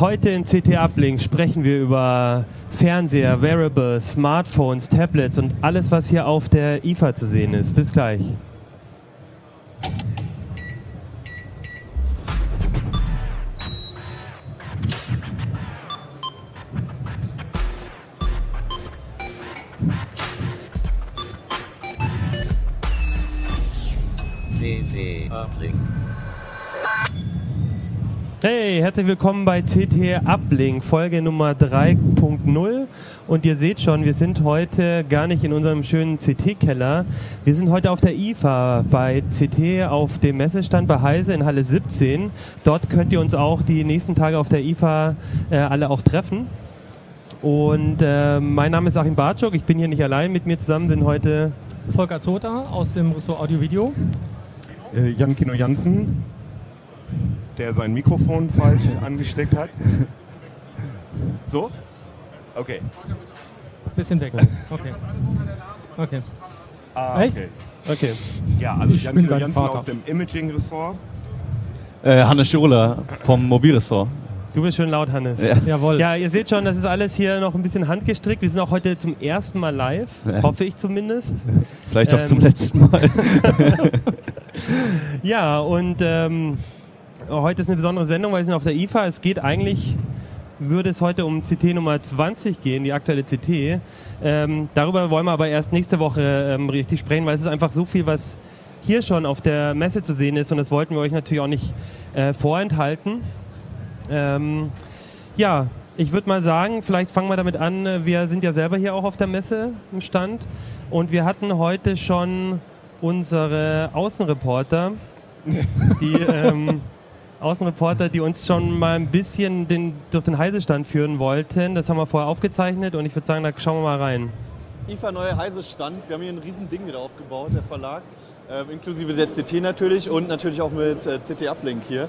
Heute in CT Uplink sprechen wir über Fernseher, Wearables, Smartphones, Tablets und alles, was hier auf der IFA zu sehen ist. Bis gleich. Hey, herzlich willkommen bei CT Uplink, Folge Nummer 3.0. Und ihr seht schon, wir sind heute gar nicht in unserem schönen CT-Keller. Wir sind heute auf der IFA bei CT auf dem Messestand bei Heise in Halle 17. Dort könnt ihr uns auch die nächsten Tage auf der IFA äh, alle auch treffen. Und äh, mein Name ist Achim Bartschuk, ich bin hier nicht allein. Mit mir zusammen sind heute Volker Zota aus dem Ressort Audio-Video. Äh, Jan Kino Jansen, der sein Mikrofon falsch angesteckt hat. So? Okay. Bisschen weg. Okay. Okay. Ah, Echt? okay. Okay. Ja, also Ich Jan bin Jansen Vater. aus dem Imaging-Ressort. Äh, Hannes Scholer vom Mobilressort. Du bist schön laut, Hannes. Ja. Jawohl. Ja, ihr seht schon, das ist alles hier noch ein bisschen handgestrickt. Wir sind auch heute zum ersten Mal live, Ja. hoffe ich zumindest. Vielleicht auch Ähm. zum letzten Mal. Ja, und ähm, heute ist eine besondere Sendung, weil wir sind auf der IFA. Es geht eigentlich, würde es heute um CT Nummer 20 gehen, die aktuelle CT. Ähm, darüber wollen wir aber erst nächste Woche ähm, richtig sprechen, weil es ist einfach so viel, was hier schon auf der Messe zu sehen ist und das wollten wir euch natürlich auch nicht äh, vorenthalten. Ähm, ja, ich würde mal sagen, vielleicht fangen wir damit an. Wir sind ja selber hier auch auf der Messe im Stand und wir hatten heute schon unsere Außenreporter, die ähm, Außenreporter, die uns schon mal ein bisschen den, durch den Heisestand führen wollten. Das haben wir vorher aufgezeichnet und ich würde sagen, da schauen wir mal rein. IFA Neue Heise Stand. Wir haben hier ein riesen Ding wieder aufgebaut, der Verlag. Ähm, inklusive der CT natürlich und natürlich auch mit äh, CT Uplink hier.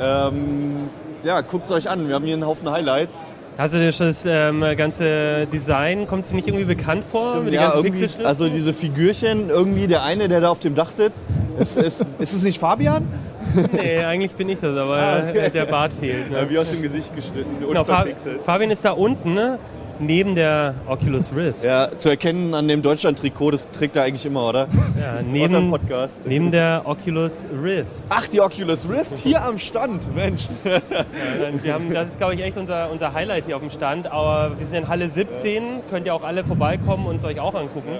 Ähm, ja, guckt es euch an. Wir haben hier einen Haufen Highlights. Schon das ähm, ganze Design, kommt es dir nicht irgendwie bekannt vor? Ja, ganzen irgendwie, also diese Figürchen, irgendwie der eine, der da auf dem Dach sitzt. Ist, ist, ist es nicht Fabian? nee, eigentlich bin ich das, aber Ah, okay. äh, der Bart fehlt. Ne? Ja, wie aus dem Gesicht geschnitten. Genau, Fa unverpixelt. Fabian ist da unten, ne? neben der Oculus Rift. Ja, zu erkennen an dem Deutschland-Trikot, das trägt er eigentlich immer, oder? Ja, neben, Podcast. neben der Oculus Rift. Ach, die Oculus Rift hier am Stand, Mensch. Ja, wir haben, das ist, glaube ich, echt unser, unser Highlight hier auf dem Stand. Aber wir sind in Halle 17, könnt ihr auch alle vorbeikommen und es euch auch angucken.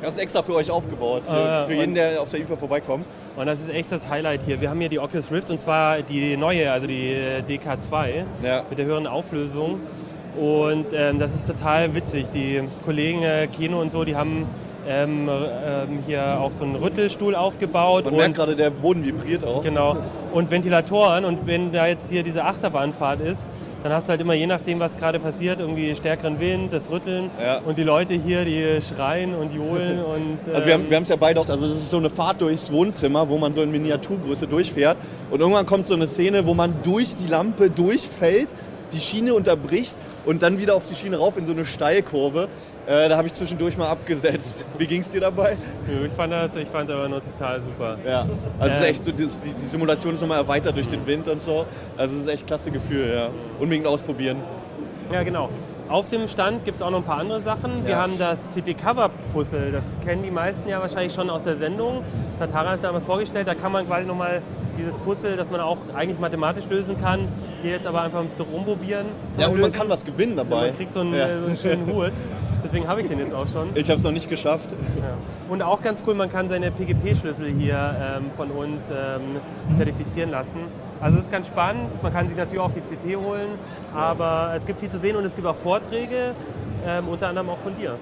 Das ist extra für euch aufgebaut, Ah, für jeden, der auf der IFA vorbeikommt. Und das ist echt das Highlight hier. Wir haben hier die Oculus Rift und zwar die neue, also die äh, DK2 Ja. mit der höheren Auflösung. Und ähm, das ist total witzig. Die Kollegen äh, Kino und so, die haben ähm, ähm, hier auch so einen Rüttelstuhl aufgebaut. Man und merkt gerade, der Boden vibriert auch. Genau. Und Ventilatoren. Und wenn da jetzt hier diese Achterbahnfahrt ist, dann hast du halt immer, je nachdem, was gerade passiert, irgendwie stärkeren Wind, das Rütteln. Ja. Und die Leute hier, die schreien und johlen. Und, Also wir ähm, haben wir es ja beide auch, also das ist so eine Fahrt durchs Wohnzimmer, wo man so in Miniaturgröße durchfährt und irgendwann kommt so eine Szene, wo man durch die Lampe durchfällt, die Schiene unterbricht und dann wieder auf die Schiene rauf in so eine Steilkurve. Äh, da habe ich zwischendurch mal abgesetzt. Wie ging es dir dabei? ich fand das, ich fand aber nur total super. Ja, also es Ähm. echt, die, die Simulation ist nochmal erweitert durch den Wind und so. Also es ist echt klasse Gefühl, ja. Unbedingt ausprobieren. Ja, genau. Auf dem Stand gibt es auch noch ein paar andere Sachen. Wir Ja. haben das CT-Cover-Puzzle. Das kennen die meisten ja wahrscheinlich schon aus der Sendung. Das hat Harald damals vorgestellt. Da kann man quasi nochmal dieses Puzzle, das man auch eigentlich mathematisch lösen kann, hier jetzt aber einfach rumprobieren. Ja, und man kann was gewinnen dabei. Man kriegt so einen, Ja. so einen schönen Hut. Deswegen habe ich den jetzt auch schon. Ich habe es noch nicht geschafft. Ja. Und auch ganz cool, man kann seine PGP-Schlüssel hier ähm, von uns ähm, zertifizieren lassen. Also das ist ganz spannend. Man kann sich natürlich auch die CT holen, aber es gibt viel zu sehen und es gibt auch Vorträge, ähm, unter anderem auch von dir.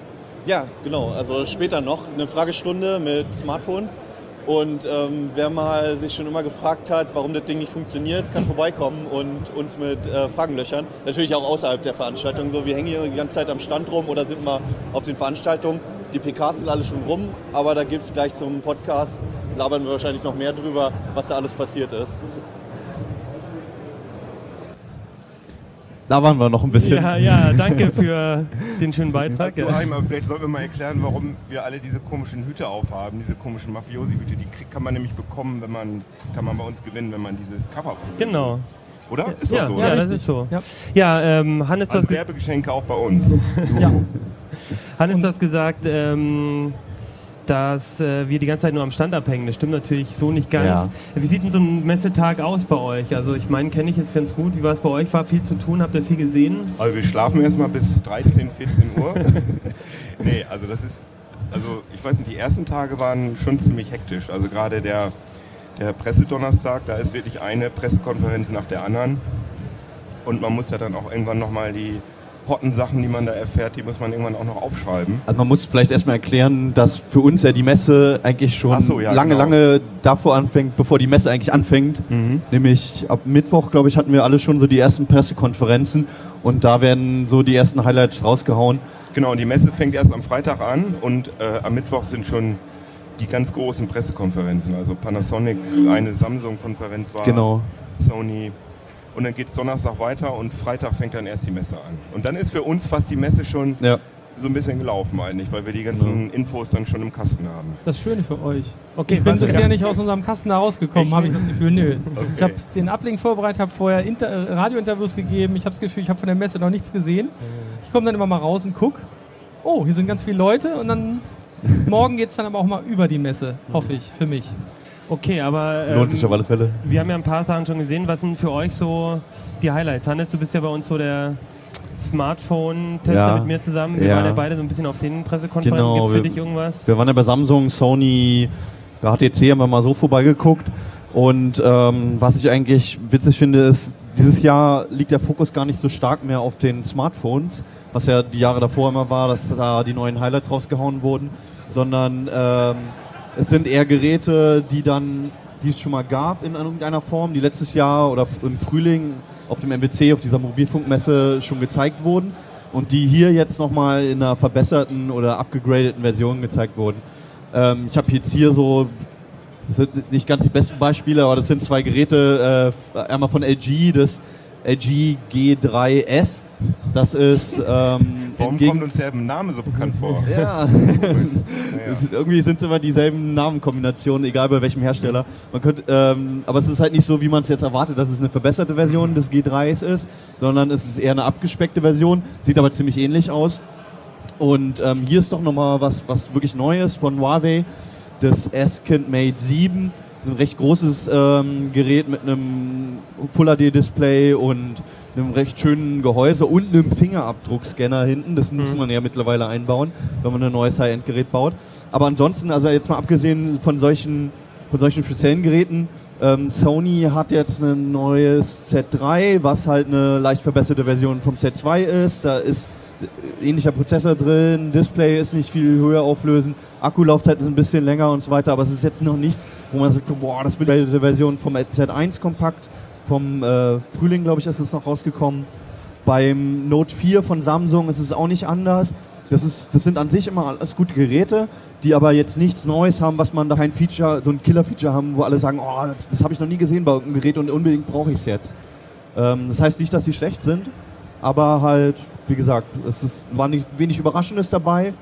Ja, genau. Also später noch eine Fragestunde mit Smartphones. Und ähm, wer mal sich schon immer gefragt hat, warum das Ding nicht funktioniert, kann vorbeikommen und uns mit äh, Fragen löchern. Natürlich auch außerhalb der Veranstaltung. So, wir hängen hier die ganze Zeit am Stand rum oder sind mal auf den Veranstaltungen. Die PKs sind alle schon rum, aber da gibt es gleich zum Podcast, labern wir wahrscheinlich noch mehr drüber, was da alles passiert ist. Labern wir noch ein bisschen. Ja, ja, danke für den schönen Beitrag. Du, aber vielleicht sollten wir mal erklären, warum wir alle diese komischen Hüte aufhaben, diese komischen Mafiosi-Hüte. Die krieg, kann man nämlich bekommen, wenn man, kann man bei uns gewinnen, wenn man dieses Cover Genau. Oder? Ist doch ja, so, ja, oder? das ist so. Ja. Ja, ähm, Hannes, du hast Also ge- Werbegeschenke auch bei uns. Ja. Hannes, du hast gesagt, ähm, dass äh, wir die ganze Zeit nur am Stand abhängen. Das stimmt natürlich so nicht ganz. Ja. Wie sieht denn so ein Messetag aus bei euch? Also ich meine, kenne ich jetzt ganz gut. Wie war es bei euch? War viel zu tun? Habt ihr viel gesehen? Also wir schlafen erstmal bis 13, 14 Uhr. nee, also das ist, also ich weiß nicht, die ersten Tage waren schon ziemlich hektisch. Also gerade der, der Pressedonnerstag, da ist wirklich eine Pressekonferenz nach der anderen. Und man muss ja dann auch irgendwann nochmal die hotten Sachen, die man da erfährt, die muss man irgendwann auch noch aufschreiben. Also man muss vielleicht erstmal erklären, dass für uns ja die Messe eigentlich schon so, ja, lange, genau. lange davor anfängt, bevor die Messe eigentlich anfängt. Nämlich ab Mittwoch, glaube ich, hatten wir alle schon so die ersten Pressekonferenzen und da werden so die ersten Highlights rausgehauen. Genau, und die Messe fängt erst am Freitag an und äh, am Mittwoch sind schon die ganz großen Pressekonferenzen. Also Panasonic, eine Samsung-Konferenz war, Genau. Sony. Und dann geht es Donnerstag weiter und Freitag fängt dann erst die Messe an. Und dann ist für uns fast die Messe schon Ja. so ein bisschen gelaufen eigentlich, weil wir die ganzen Infos dann schon im Kasten haben. Das Schöne für euch. Okay, Ich bin bisher ja. nicht aus unserem Kasten da rausgekommen, habe ich das Gefühl. Nö. Okay. Ich habe den Ablink vorbereitet, habe vorher Inter äh, Radiointerviews gegeben. Ich habe das Gefühl, ich habe von der Messe noch nichts gesehen. Ich komme dann immer mal raus und guck. Oh, hier sind ganz viele Leute und dann morgen geht es dann aber auch mal über die Messe, hoffe ich, für mich. Okay, aber ähm, Lohnt sich auf alle Fälle. wir haben ja ein paar Sachen schon gesehen. Was sind für euch so die Highlights? Hannes, du bist ja bei uns so der Smartphone-Tester Ja. mit mir zusammen. Wir Ja. waren ja beide so ein bisschen auf den Pressekonferenzen. Genau, Gibt es für wir- dich irgendwas? Wir waren ja bei Samsung, Sony, bei HTC haben wir mal so vorbeigeguckt. Und ähm, was ich eigentlich witzig finde, ist, dieses Jahr liegt der Fokus gar nicht so stark mehr auf den Smartphones, was ja die Jahre davor immer war, dass da die neuen Highlights rausgehauen wurden, sondern ähm, es sind eher Geräte, die dann, die es schon mal gab in irgendeiner Form, die letztes Jahr oder im Frühling auf dem MWC, auf dieser Mobilfunkmesse schon gezeigt wurden und die hier jetzt nochmal in einer verbesserten oder abgegradeten Version gezeigt wurden. Ähm, ich habe jetzt hier so, das sind nicht ganz die besten Beispiele, aber das sind zwei Geräte, äh, einmal von LG, das LG G3S. Das ist ähm, Warum kommt uns der Name so bekannt vor? ja. Es- Irgendwie sind es immer dieselben Namenkombinationen, egal bei welchem Hersteller. Man könnte, ähm, aber es ist halt nicht so, wie man es jetzt erwartet, dass es eine verbesserte Version des G3s ist, sondern es ist eher eine abgespeckte Version, sieht aber ziemlich ähnlich aus. Und ähm, hier ist doch nochmal was, was wirklich Neues von Huawei, das S-Kind Mate 7. Ein recht großes ähm, Gerät mit einem Full HD-Display und einem recht schönen Gehäuse und einem Fingerabdruckscanner hinten. Das muss man ja mittlerweile einbauen, wenn man ein neues High-End-Gerät baut. Aber ansonsten, also jetzt mal abgesehen von solchen, von solchen speziellen Geräten, ähm, Sony hat jetzt ein neues Z3, was halt eine leicht verbesserte Version vom Z2 ist. Da ist ähnlicher Prozessor drin, Display ist nicht viel höher auflösen, Akkulaufzeit ist ein bisschen länger und so weiter, aber es ist jetzt noch nichts, wo man sagt, boah, das wird die Version vom Z1 kompakt, vom äh, Frühling, glaube ich, ist es noch rausgekommen. Beim Note 4 von Samsung ist es auch nicht anders. Das, ist, das sind an sich immer alles gute Geräte, die aber jetzt nichts Neues haben, was man da kein Feature, so ein Killer-Feature haben, wo alle sagen, oh, das, das habe ich noch nie gesehen bei irgendeinem Gerät und unbedingt brauche ich es jetzt. Ähm, das heißt nicht, dass sie schlecht sind, aber halt, wie gesagt, es ist, war nicht wenig Überraschendes dabei.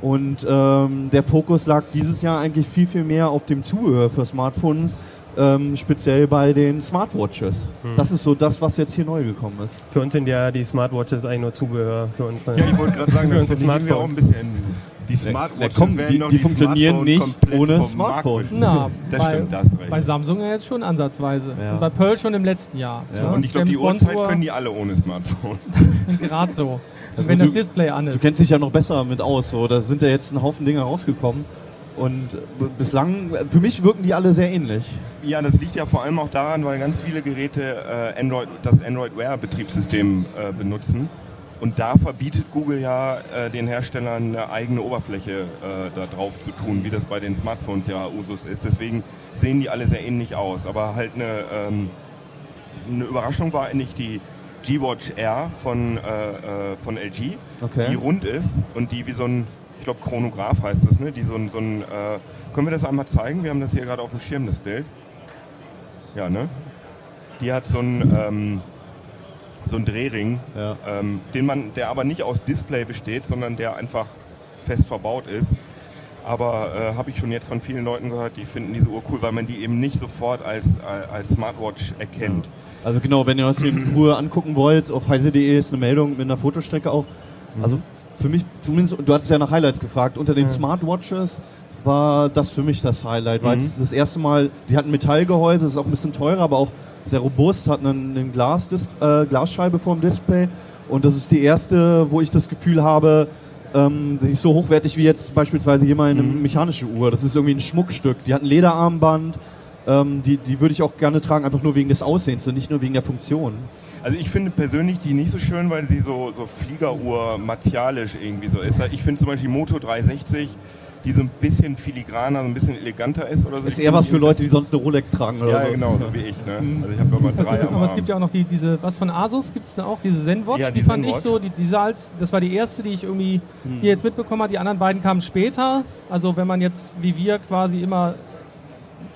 Und ähm, der Fokus lag dieses Jahr eigentlich viel, viel mehr auf dem Zubehör für Smartphones, ähm, speziell bei den Smartwatches. Das ist so das, was jetzt hier neu gekommen ist. Für uns sind ja die Smartwatches eigentlich nur Zubehör für uns. Ja, ich wollte gerade sagen, das verdienen wir auch ein bisschen. Die Ja, Smartwatches komm, werden die- noch die funktionieren nicht ohne Smartphone. Na, Das bei, stimmt, da hast du recht. bei Samsung ja jetzt schon ansatzweise. Ja. Und bei Pearl schon im letzten Jahr. Ja. Und ich glaube, die Uhrzeit Uhr können die alle ohne Smartphone. Gerade so. Also wenn du- das Display an Du ist. kennst dich ja noch besser mit aus. So. Da sind ja jetzt ein Haufen Dinge rausgekommen. Und bislang, für mich wirken die alle sehr ähnlich. Ja, das liegt ja vor allem auch daran, weil ganz viele Geräte äh, Android, das Android Wear Betriebssystem äh, benutzen. Und da verbietet Google ja äh, den Herstellern eine eigene Oberfläche äh, da drauf zu tun, wie das bei den Smartphones ja Usus ist. Deswegen sehen die alle sehr ähnlich aus. Aber halt eine, ähm, eine Überraschung war eigentlich die G-Watch R von, äh, äh, von LG, Okay. die rund ist und die wie so ein, ich glaube Chronograph heißt das, ne? die so ein, so ein äh, können wir das einmal zeigen? Wir haben das hier gerade auf dem Schirm, das Bild. Ja, ne? Die hat so ein, ähm, so ein Drehring, Ja. ähm, den man, der aber nicht aus Display besteht, sondern der einfach fest verbaut ist. Aber äh, habe ich schon jetzt von vielen Leuten gehört, die finden diese Uhr cool, weil man die eben nicht sofort als, äh, als Smartwatch erkennt. Also genau, wenn ihr euch in Ruhe angucken wollt, auf heise.de ist eine Meldung mit einer Fotostrecke auch. Also für mich zumindest, du hattest ja nach Highlights gefragt, unter den Ja. Smartwatches war das für mich das Highlight, weil Mhm. es das erste Mal, die hatten Metallgehäuse, ist auch ein bisschen teurer, aber auch sehr robust, hat einen, einen Glas äh, Glasscheibe vorm Display und das ist die erste, wo ich das Gefühl habe, ähm, sie ist so hochwertig wie jetzt beispielsweise hier mal eine Mhm. mechanische Uhr. Das ist irgendwie ein Schmuckstück. Die hat ein Lederarmband, ähm, die, die würde ich auch gerne tragen, einfach nur wegen des Aussehens und nicht nur wegen der Funktion. Also ich finde persönlich die nicht so schön, weil sie so, so Fliegeruhr martialisch irgendwie so ist. Ich finde zum Beispiel die Moto 360, die so ein bisschen filigraner, so ein bisschen eleganter ist oder so. Ist eher was für Leute, die sonst eine Rolex tragen oder Ja, so. genau, so wie ich. Ne? Also ich habe immer drei aber es gibt ja auch noch die, diese, was von Asus gibt es da auch, diese Zenwatch, Ja, die, die fand ich so, die, die sah als, das war die erste, die ich irgendwie Hm. hier jetzt mitbekommen habe, die anderen beiden kamen später, also wenn man jetzt wie wir quasi immer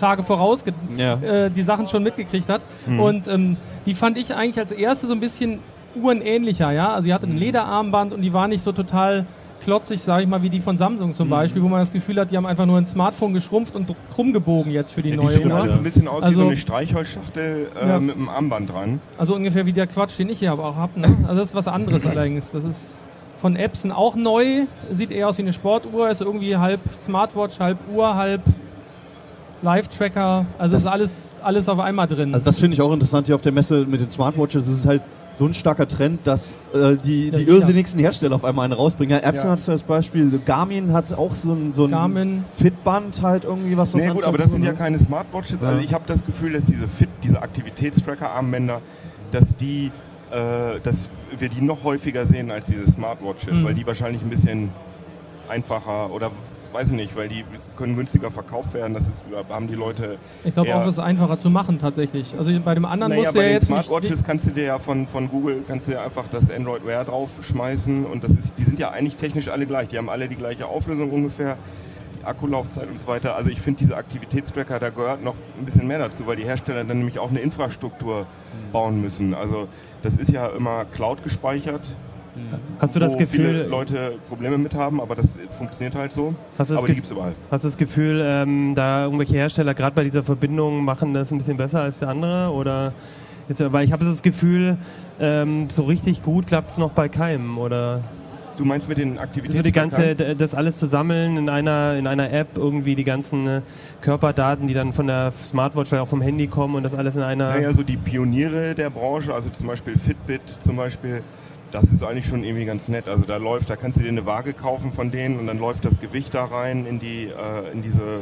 Tage voraus Ja. äh, die Sachen schon mitgekriegt hat Hm. und ähm, die fand ich eigentlich als erste so ein bisschen uhrenähnlicher, ja, also die hatte ein Lederarmband und die war nicht so total klotzig, sage ich mal, wie die von Samsung Hm. zum Beispiel, wo man das Gefühl hat, die haben einfach nur ein Smartphone geschrumpft und krumm gebogen jetzt für die ja, die neue sehen Uhr. alle so ein bisschen aus wie Also- so eine Streichholzschachtel äh, Ja. mit einem Armband dran. Also ungefähr wie der Quatsch, den ich hier aber auch habe. Ne? Also das ist was anderes allerdings. Das ist von Epson auch neu. Sieht eher aus wie eine Sportuhr. Ist irgendwie halb Smartwatch, halb Uhr, halb Live-Tracker. Also Das- ist alles, alles auf einmal drin. Also das finde ich auch interessant hier auf der Messe mit den Smartwatches. Es ist halt so ein starker Trend, dass äh, die, Ja, die irrsinnigsten Hersteller auf einmal einen rausbringen. Ja, Epson Ja. hat das Beispiel, Garmin hat auch so ein, so ein Garmin. Fitband halt irgendwie was. was Nee, gut, anzeigt, aber das sind ja ne? keine Smartwatches. Also ich habe das Gefühl, dass diese Fit, diese Aktivitätstracker-Armbänder, dass die, äh, dass wir die noch häufiger sehen als diese Smartwatches, Mhm. weil die wahrscheinlich ein bisschen einfacher oder weiß ich nicht, weil die können günstiger verkauft werden. Das ist, haben die Leute. ich glaube auch, ist einfacher zu machen tatsächlich. Also bei dem anderen Naja, muss bei der den jetzt Smartwatches kannst du dir ja von, von Google kannst du ja einfach das Android Wear draufschmeißen und das ist, die sind ja eigentlich technisch alle gleich. Die haben alle die gleiche Auflösung ungefähr, die Akkulaufzeit und so weiter. Also ich finde diese Aktivitätstracker, da gehört noch ein bisschen mehr dazu, weil die Hersteller dann nämlich auch eine Infrastruktur bauen müssen. Also das ist ja immer Cloud gespeichert. Hast du das Gefühl, viele Leute Probleme mit haben, aber das funktioniert halt so. Hast du das aber die gibt es überall. hast du das Gefühl, ähm, da irgendwelche Hersteller gerade bei dieser Verbindung machen das ein bisschen besser als der andere? Oder ist, weil ich habe das Gefühl, ähm, so richtig gut klappt es noch bei keinem. Oder Du meinst mit den Aktivitäten? so die ganze, das alles zu sammeln in einer, in einer App, irgendwie die ganzen äh, Körperdaten, die dann von der Smartwatch oder auch vom Handy kommen und das alles in einer. Naja, so die Pioniere der Branche, also zum Beispiel Fitbit zum Beispiel, das ist eigentlich schon irgendwie ganz nett. Also da läuft, da kannst du dir eine Waage kaufen von denen und dann läuft das Gewicht da rein in die, äh, in diese,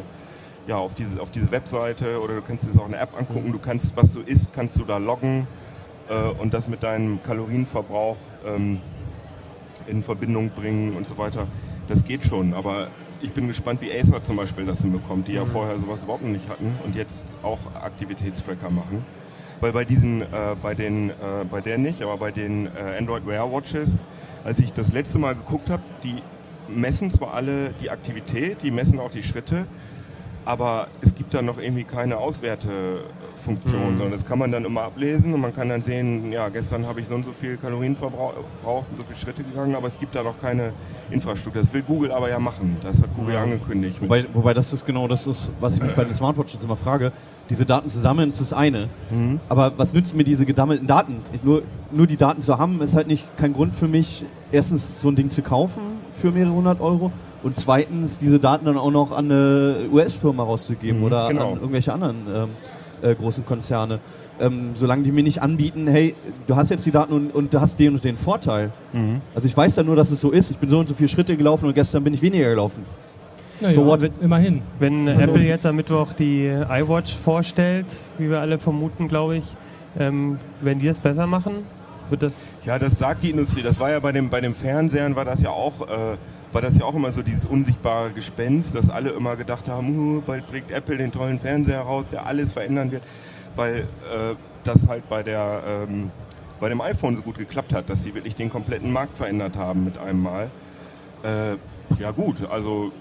ja, auf diese, auf diese Webseite oder du kannst dir das auch in der App angucken. Du kannst, was du isst, kannst du da loggen äh, und das mit deinem Kalorienverbrauch ähm, in Verbindung bringen und so weiter. Das geht schon, aber ich bin gespannt, wie Acer zum Beispiel das hinbekommt, die ja vorher sowas überhaupt noch nicht hatten und jetzt auch Aktivitätstracker machen. Weil bei diesen, äh, bei den, äh, bei der nicht, aber bei den äh, Android Wear Watches, als ich das letzte Mal geguckt habe, die messen zwar alle die Aktivität, die messen auch die Schritte, aber es gibt da noch irgendwie keine Auswertefunktion, Mhm. sondern das kann man dann immer ablesen und man kann dann sehen, ja, gestern habe ich so und so viel Kalorien verbraucht und so viele Schritte gegangen, aber es gibt da noch keine Infrastruktur. Das will Google aber ja machen. Das hat Google ja angekündigt. Wobei, wobei das ist genau das ist, was ich mich bei den Smartwatches immer frage. Diese Daten zu sammeln ist das eine. Mhm. Aber was nützen mir diese gesammelten Daten? Nur, nur die Daten zu haben, ist halt nicht kein Grund für mich, erstens so ein Ding zu kaufen für mehrere hundert Euro und zweitens diese Daten dann auch noch an eine US-Firma rauszugeben Mhm, oder genau. an irgendwelche anderen ähm, äh, großen Konzerne. Ähm, solange die mir nicht anbieten, hey, du hast jetzt die Daten und, und du hast den und den Vorteil. Mhm. Also ich weiß ja nur, dass es so ist. Ich bin so und so viele Schritte gelaufen und gestern bin ich weniger gelaufen. Naja, so what? immerhin. Wenn Also- Apple jetzt am Mittwoch die iWatch vorstellt, wie wir alle vermuten, glaube ich, ähm, werden die das besser machen? Wird das Ja, das sagt die Industrie. Das war ja bei dem, bei dem Fernsehern war das ja auch, äh, war das ja auch immer so dieses unsichtbare Gespenst, dass alle immer gedacht haben, "Huh, bald bringt Apple den tollen Fernseher raus, der alles verändern wird, weil äh, das halt bei der ähm, bei dem iPhone so gut geklappt hat, dass sie wirklich den kompletten Markt verändert haben mit einem Mal. Äh, ja gut, also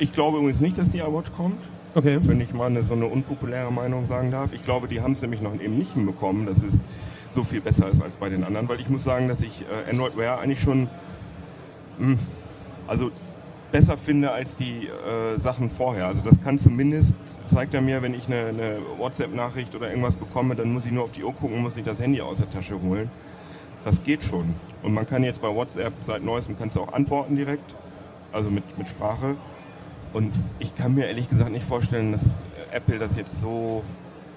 ich glaube übrigens nicht, dass die iWatch kommt. okay? wenn ich mal eine, so eine unpopuläre Meinung sagen darf. Ich glaube, die haben es nämlich noch eben nicht hinbekommen, dass es so viel besser ist als bei den anderen, weil ich muss sagen, dass ich äh, Android Wear eigentlich schon, mh, also besser finde als die äh, Sachen vorher. Also das kann zumindest, zeigt er mir, wenn ich eine, eine WhatsApp-Nachricht oder irgendwas bekomme, dann muss ich nur auf die Uhr gucken, muss ich das Handy aus der Tasche holen. Das geht schon. Und man kann jetzt bei WhatsApp seit neuestem kannst du auch antworten direkt, also mit, mit Sprache. Und ich kann mir ehrlich gesagt nicht vorstellen, dass Apple das jetzt so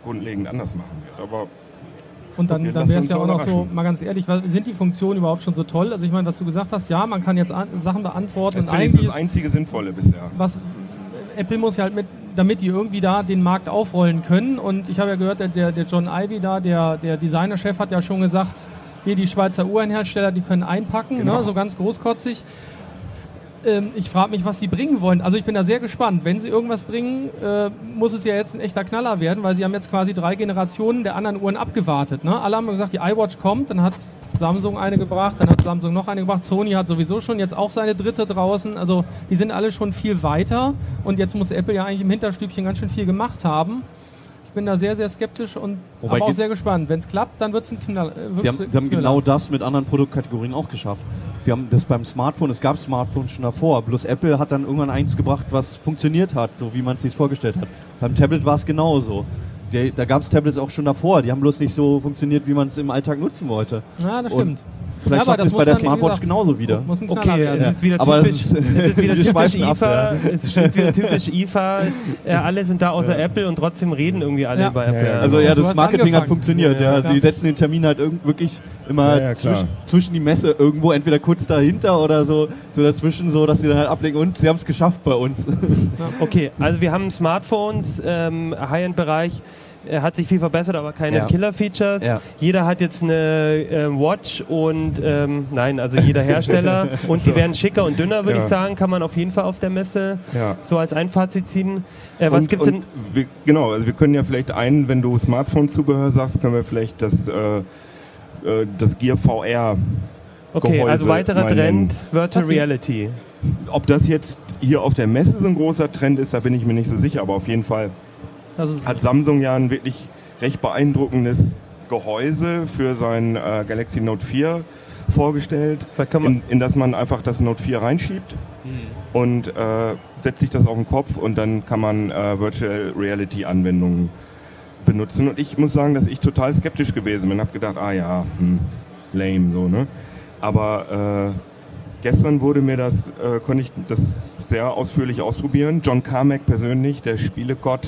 grundlegend anders machen wird. Aber Und dann, dann wäre es ja auch noch so, mal ganz ehrlich, sind die Funktionen überhaupt schon so toll? Also ich meine, dass du gesagt hast, ja, man kann jetzt an, Sachen beantworten das eigentlich das einzige Sinnvolle bisher. was Apple muss ja halt mit, damit die irgendwie da den Markt aufrollen können. Und ich habe ja gehört, der, der der John Ivy da, der, der Designerchef, hat ja schon gesagt, hier die Schweizer Uhrenhersteller, die können einpacken, Genau. ne, so ganz großkotzig. Ähm, ich frage mich, was sie bringen wollen. Also ich bin da sehr gespannt. Wenn sie irgendwas bringen, äh, muss es ja jetzt ein echter Knaller werden, weil sie haben jetzt quasi drei Generationen der anderen Uhren abgewartet. Ne? Alle haben gesagt, die iWatch kommt, dann hat Samsung eine gebracht, dann hat Samsung noch eine gebracht, Sony hat sowieso schon jetzt auch seine dritte draußen. Also die sind alle schon viel weiter und jetzt muss Apple ja eigentlich im Hinterstübchen ganz schön viel gemacht haben. Ich bin da sehr, sehr skeptisch und Wobei aber auch sehr gespannt. Wenn es klappt, dann wird es ein Knall. Äh, Sie haben, sie haben genau das mit anderen Produktkategorien auch geschafft. Sie haben das beim Smartphone, es gab Smartphones schon davor, bloß Apple hat dann irgendwann eins gebracht, was funktioniert hat, so wie man es sich vorgestellt hat. Beim Tablet war es genauso. Der, da gab es Tablets auch schon davor, die haben bloß nicht so funktioniert, wie man es im Alltag nutzen wollte. Ja, das Und stimmt. Vielleicht Ja, aber schafft das es bei der Smartwatch genauso wieder. Okay, werden. es ist wieder Aber typisch, es ist- es ist wieder typisch schweifen ab, IFA, ja. es ist wieder typisch IFA, äh, alle sind da außer Apple und trotzdem reden irgendwie alle Ja. über Apple. Ja, ja. Also ja, das Marketing hat funktioniert. Ja, Ja. Sie setzen den Termin halt irgend wirklich immer Ja, ja, zwischen, zwischen die Messe irgendwo, entweder kurz dahinter oder so, so dazwischen, so dass sie dann halt ablegen und sie haben es geschafft bei uns. Okay, also wir haben Smartphones, ähm, High-End-Bereich. Äh, Hat sich viel verbessert, aber keine Ja. Killer-Features. Ja. Jeder hat jetzt eine ähm, Watch und ähm, nein, also jeder Hersteller. und sie werden schicker und dünner, würde Ja. ich sagen, kann man auf jeden Fall auf der Messe Ja. so als ein Fazit ziehen. Äh, was und, gibt's und denn? Wir, genau, also wir können ja vielleicht einen, wenn du Smartphone-Zubehör sagst, können wir vielleicht das, äh, äh, das Gear VR. Okay, Gehäuse also weiterer Trend. Virtual Reality. Ob das jetzt hier auf der Messe so ein großer Trend ist, da bin ich mir nicht so sicher, aber auf jeden Fall hat Samsung ja ein wirklich recht beeindruckendes Gehäuse für sein äh, Galaxy Note 4 vorgestellt, in, in das man einfach das Note 4 reinschiebt und äh, setzt sich das auf den Kopf und dann kann man äh, Virtual Reality Anwendungen benutzen. Und ich muss sagen, dass ich total skeptisch gewesen bin, habe gedacht, ah ja, hm, lame so, ne? Aber äh, gestern wurde mir das, äh, konnte ich das sehr ausführlich ausprobieren. John Carmack persönlich, der Spielegott,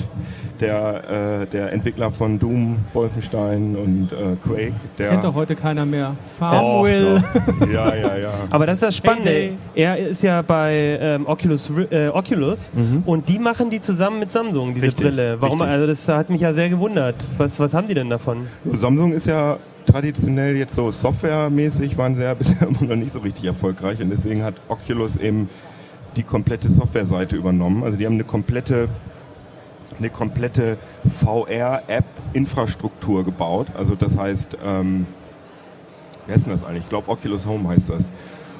der, äh, der Entwickler von Doom, Wolfenstein und äh, Quake, der kennt doch heute keiner mehr. Farmville. doch. Ja, ja, ja. Aber das ist das Spannende. Heyday. Er ist ja bei ähm, Oculus, äh, Oculus und die machen die zusammen mit Samsung, diese Mhm. Richtig, Brille. Warum? richtig. Also das hat mich ja sehr gewundert. Was, was haben die denn davon? Samsung ist ja traditionell jetzt so softwaremäßig, waren sie ja bisher immer noch nicht so richtig erfolgreich und deswegen hat Oculus eben die komplette Softwareseite übernommen. Also die haben eine komplette eine komplette VR-App-Infrastruktur gebaut. Also das heißt, ähm, wie heißt denn das eigentlich? Ich glaube Oculus Home heißt das.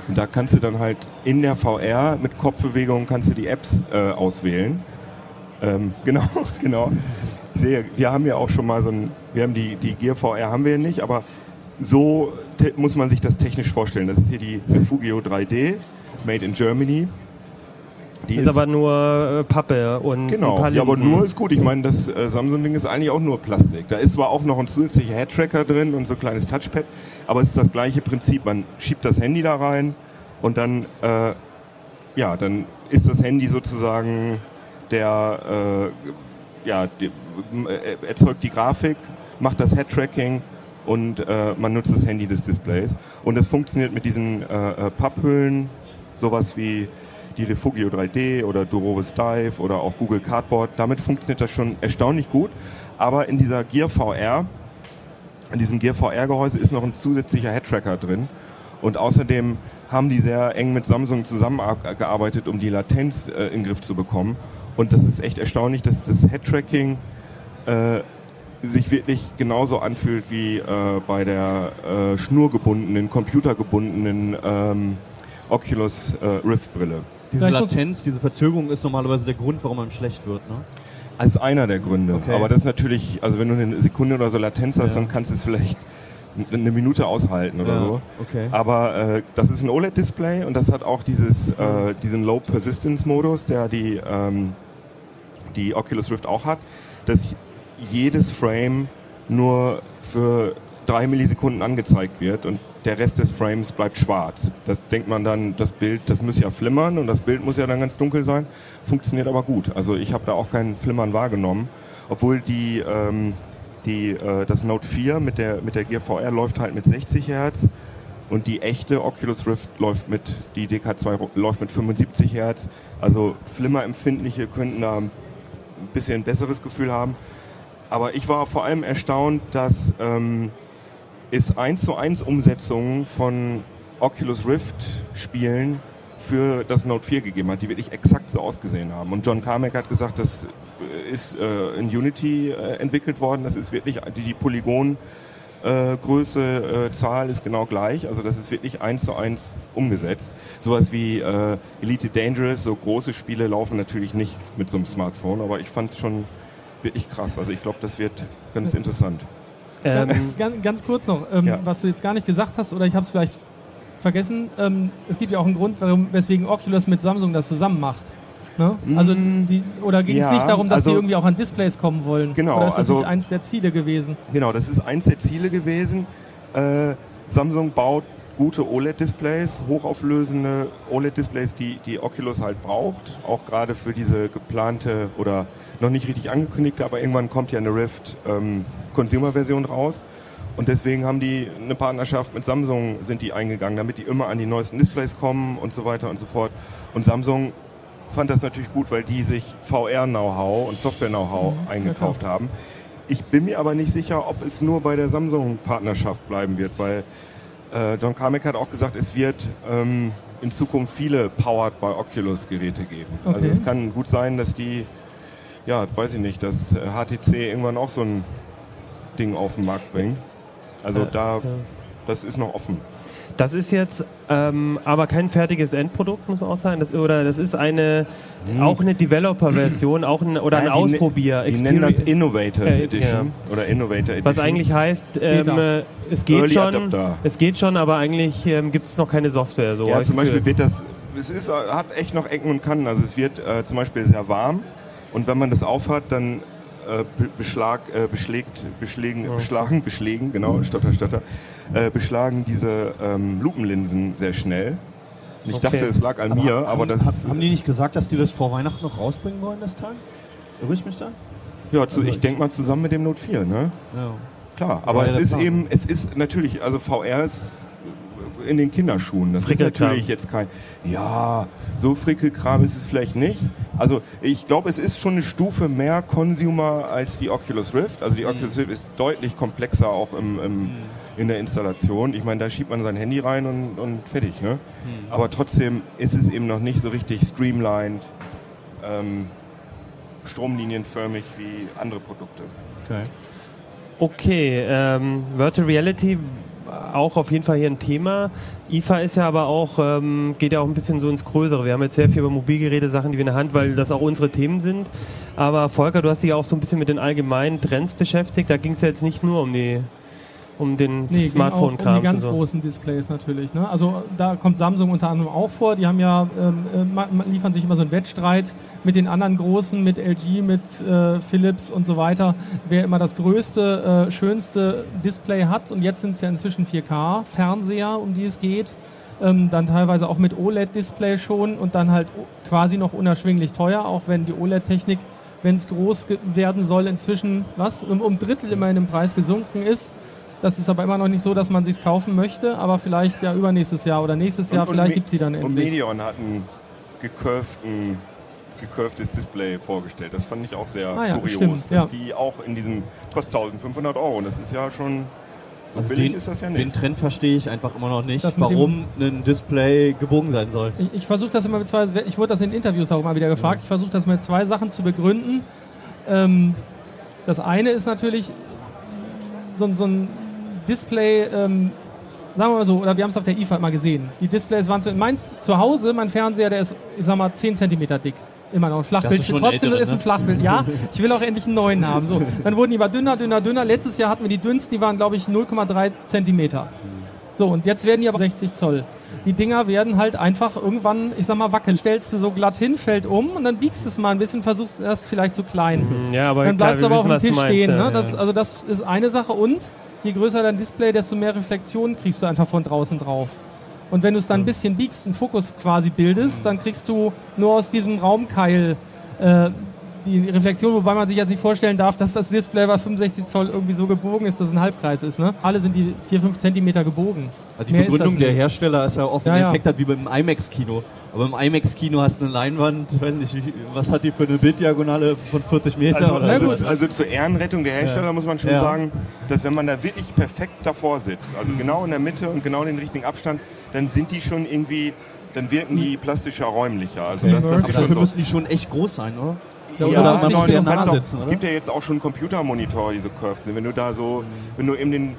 Und da kannst du dann halt in der VR mit Kopfbewegungen kannst du die Apps äh, auswählen. Ähm, genau, genau. Ich sehe, wir haben ja auch schon mal so ein, wir haben die, die Gear VR haben wir ja nicht, aber so muss man sich das technisch vorstellen. Das ist hier die Refugio 3D, made in Germany. Die ist, aber nur äh, Pappe und ein Genau, paar ja, aber nur ist gut. Ich meine, das äh, Samsung-Ding ist eigentlich auch nur Plastik. Da ist zwar auch noch ein zusätzlicher Head-Tracker drin und so ein kleines Touchpad, aber es ist das gleiche Prinzip. Man schiebt das Handy da rein und dann, äh, ja, dann ist das Handy sozusagen der, äh, ja, die, äh, erzeugt die Grafik, macht das Head-Tracking und äh, man nutzt das Handy des Displays. Und das funktioniert mit diesen äh, äh, Papphüllen, sowas wie die Refugio 3D oder Durovis Dive oder auch Google Cardboard. Damit funktioniert das schon erstaunlich gut. Aber in dieser Gear VR, in diesem Gear VR Gehäuse ist noch ein zusätzlicher Head-Tracker drin. Und außerdem haben die sehr eng mit Samsung zusammengearbeitet, um die Latenz äh, in den Griff zu bekommen. Und das ist echt erstaunlich, dass das Head-Tracking äh, sich wirklich genauso anfühlt wie äh, bei der äh, schnurgebundenen, computergebundenen ähm, Oculus äh, Rift Brille. Diese Latenz, diese Verzögerung ist normalerweise der Grund, warum einem schlecht wird. Ne? Als einer der Gründe. Okay. Aber das ist natürlich, also wenn du eine Sekunde oder so Latenz hast, Ja. dann kannst du es vielleicht eine Minute aushalten oder Ja, so. okay. Aber äh, das ist ein OLED-Display und das hat auch dieses, äh, diesen Low Persistence-Modus, der die, ähm, die Oculus Rift auch hat, dass jedes Frame nur für drei Millisekunden angezeigt wird und der Rest des Frames bleibt schwarz. Das denkt man dann, das Bild, das muss ja flimmern und das Bild muss ja dann ganz dunkel sein. Funktioniert aber gut. Also ich habe da auch kein Flimmern wahrgenommen, obwohl die, ähm, die, äh, das Note 4 mit der, mit der Gear VR läuft halt mit 60 Hertz und die echte Oculus Rift läuft mit, die DK2 läuft mit 75 Hertz. Also Flimmerempfindliche könnten da ein bisschen besseres Gefühl haben. Aber ich war vor allem erstaunt, dass ähm, es 1 zu 1 Umsetzungen von Oculus Rift Spielen für das Note 4 gegeben hat, die wirklich exakt so ausgesehen haben. Und John Carmack hat gesagt, das ist äh, in Unity äh, entwickelt worden. Das ist wirklich die, die Polygon äh, Größe, äh, Zahl ist genau gleich. Also das ist wirklich eins zu eins umgesetzt. Sowas wie äh, Elite Dangerous, so große Spiele laufen natürlich nicht mit so einem Smartphone, aber ich fand es schon wirklich krass. Also ich glaube, das wird ganz interessant. Ähm, ganz, ganz kurz noch, ähm, Ja. was du jetzt gar nicht gesagt hast, oder ich habe es vielleicht vergessen. Ähm, es gibt ja auch einen Grund, warum, weswegen Oculus mit Samsung das zusammen macht. Ne? Also die, oder ging es ja, nicht darum, dass die also- irgendwie auch an Displays kommen wollen? Genau, Oder ist das also- nicht eins der Ziele gewesen? Genau, das ist eins der Ziele gewesen. Äh, Samsung baut gute OLED-Displays, hochauflösende OLED-Displays, die die Oculus halt braucht, auch gerade für diese geplante oder noch nicht richtig angekündigte, aber irgendwann kommt ja eine Rift ähm, Consumer-Version raus. Und deswegen haben die eine Partnerschaft mit Samsung sind die eingegangen, damit die immer an die neuesten Displays kommen und so weiter und so fort. Und Samsung fand das natürlich gut, weil die sich VR-Know-how und Software-Know-how eingekauft haben. Ich bin mir aber nicht sicher, ob es nur bei der Samsung-Partnerschaft bleiben wird, weil äh, John Carmack hat auch gesagt, es wird ähm, in Zukunft viele Powered by Oculus Geräte geben. Also Okay. es kann gut sein, dass die, ja, weiß ich nicht, dass äh, HTC irgendwann auch so ein Ding auf den Markt bringt. Also Äh, da, das ist noch offen. Das ist jetzt ähm, aber kein fertiges Endprodukt, muss man auch sagen. Das, oder das ist eine auch eine Developer-Version, auch ein, oder ein Ja, die ne- Ausprobier. Die nennen das Experi- Innovators Äh, Edition oder Innovator Edition. was eigentlich heißt, ähm, äh, es geht Early schon, es geht schon, aber eigentlich ähm, gibt es noch keine Software. So Ja, zum Beispiel wird das, es ist, äh, hat echt noch Ecken und Kanten. Also es wird äh, zum Beispiel sehr warm und wenn man das aufhat, dann äh, be- beschlag, äh, beschlägt, beschlägen, beschlagen, beschlägen, genau, Stotter, Stotter, äh, beschlagen diese ähm, Lupenlinsen sehr schnell. Und ich Okay. dachte, es lag an mir, aber haben, das, haben- haben die nicht gesagt, dass die das vor Weihnachten noch rausbringen wollen, das Teil? Irre ich mich da? ja, zu, ich denke mal zusammen mit dem Note 4, ne? Ja. Klar, aber ja es ist Plan. eben, es ist natürlich, also VR ist in den Kinderschuhen. Das ist natürlich jetzt kein, ja, so Frickelkram ist es vielleicht nicht. Also ich glaube, es ist schon eine Stufe mehr Consumer als die Oculus Rift. Also die Mhm. Oculus Rift ist deutlich komplexer auch im, im, in der Installation. Ich meine, da schiebt man sein Handy rein und, und fertig. Ne? Mhm. Aber trotzdem ist es eben noch nicht so richtig streamlined, ähm, stromlinienförmig wie andere Produkte. Okay. Okay, ähm, Virtual Reality auch auf jeden Fall hier ein Thema. IFA ist ja aber auch, ähm, geht ja auch ein bisschen so ins Größere. Wir haben jetzt sehr viel über Mobilgeräte, Sachen, die wir in der Hand, weil das auch unsere Themen sind. Aber Volker, du hast dich auch so ein bisschen mit den allgemeinen Trends beschäftigt. Da ging es ja jetzt nicht nur um die um den Nee, auch um Smartphone-Kram. die ganz so. großen Displays natürlich. Ne? Also da kommt Samsung unter anderem auch vor. Die haben ja ähm, äh, liefern sich immer so einen Wettstreit mit den anderen großen, mit LG, mit äh, Philips und so weiter, wer immer das größte, äh, schönste Display hat. Und jetzt sind es ja inzwischen 4K-Fernseher, um die es geht. Ähm, dann teilweise auch mit OLED-Display schon und dann halt quasi noch unerschwinglich teuer, auch wenn die OLED-Technik, wenn es groß werden soll, inzwischen was um, um Drittel immerhin im Preis gesunken ist. Das ist aber immer noch nicht so, dass man sich kaufen möchte, aber vielleicht ja übernächstes Jahr oder nächstes Jahr, vielleicht Me- gibt sie dann Und endlich. Medion hat ein gecurvten, gecurvtes Display vorgestellt. Das fand ich auch sehr Ah ja, kurios. stimmt, dass ja. die auch in diesem kostet 1500 Euro. Und das ist ja schon so Also billig den, ist das ja den nicht. Trend verstehe ich einfach immer noch nicht, Das warum ein Display gebogen sein soll. Ich, ich versuche das immer mit zwei, ich wurde das in Interviews auch immer wieder gefragt, ich versuche das mit zwei Sachen zu begründen. Ähm, das eine ist natürlich so, so ein Display, ähm, sagen wir mal so, oder wir haben es auf der IFA mal gesehen. Die Displays waren zu, meins zu Hause, mein Fernseher, der ist, ich sag mal, 10 cm dick. Immer noch ein Flachbild. Trotzdem ältere, ist ein ne? Flachbild. Ja, ich will auch endlich einen neuen haben. So, dann wurden die immer dünner, dünner, dünner. Letztes Jahr hatten wir die dünnsten, die waren, glaube ich, 0,3 Zentimeter. So, und jetzt werden die aber 60 Zoll. Die Dinger werden halt einfach irgendwann, ich sag mal, wackeln. Stellst du so glatt hin, fällt um und dann biegst du es mal ein bisschen, versuchst es vielleicht zu klein. Ja, aber Dann bleibt es aber auf wissen, dem was du Tisch meinst, stehen. ja, Ne? Das, also das ist eine Sache. Und je größer dein Display, desto mehr Reflexion kriegst du einfach von draußen drauf. Und wenn du es dann ein bisschen biegst, einen Fokus quasi bildest, dann kriegst du nur aus diesem Raumkeil äh, die Reflexion, wobei man sich jetzt nicht vorstellen darf, dass das Display bei 65 Zoll irgendwie so gebogen ist, dass es ein Halbkreis ist. Ne? Alle sind die 4, 5 Zentimeter gebogen. Also die Mehr ist Begründung das der nicht. Hersteller ist ja oft Ja, ein ja. Effekt hat wie beim IMAX-Kino. Aber im IMAX-Kino hast du eine Leinwand, ich weiß nicht, was hat die für eine Bilddiagonale von 40 Meter? Also, also, gut. also zur Ehrenrettung der Hersteller muss man schon Ja. sagen, dass wenn man da wirklich perfekt davor sitzt, also genau in der Mitte und genau den richtigen Abstand, dann sind die schon irgendwie, dann wirken die plastischer, räumlicher. Also das, das schon dafür so. müssen die schon echt groß sein, oder? Ja, oder oder man nah kannst auch, sitzen, es gibt ja jetzt auch schon Computermonitore, die so curved sind. Wenn du da so, wenn du eben den,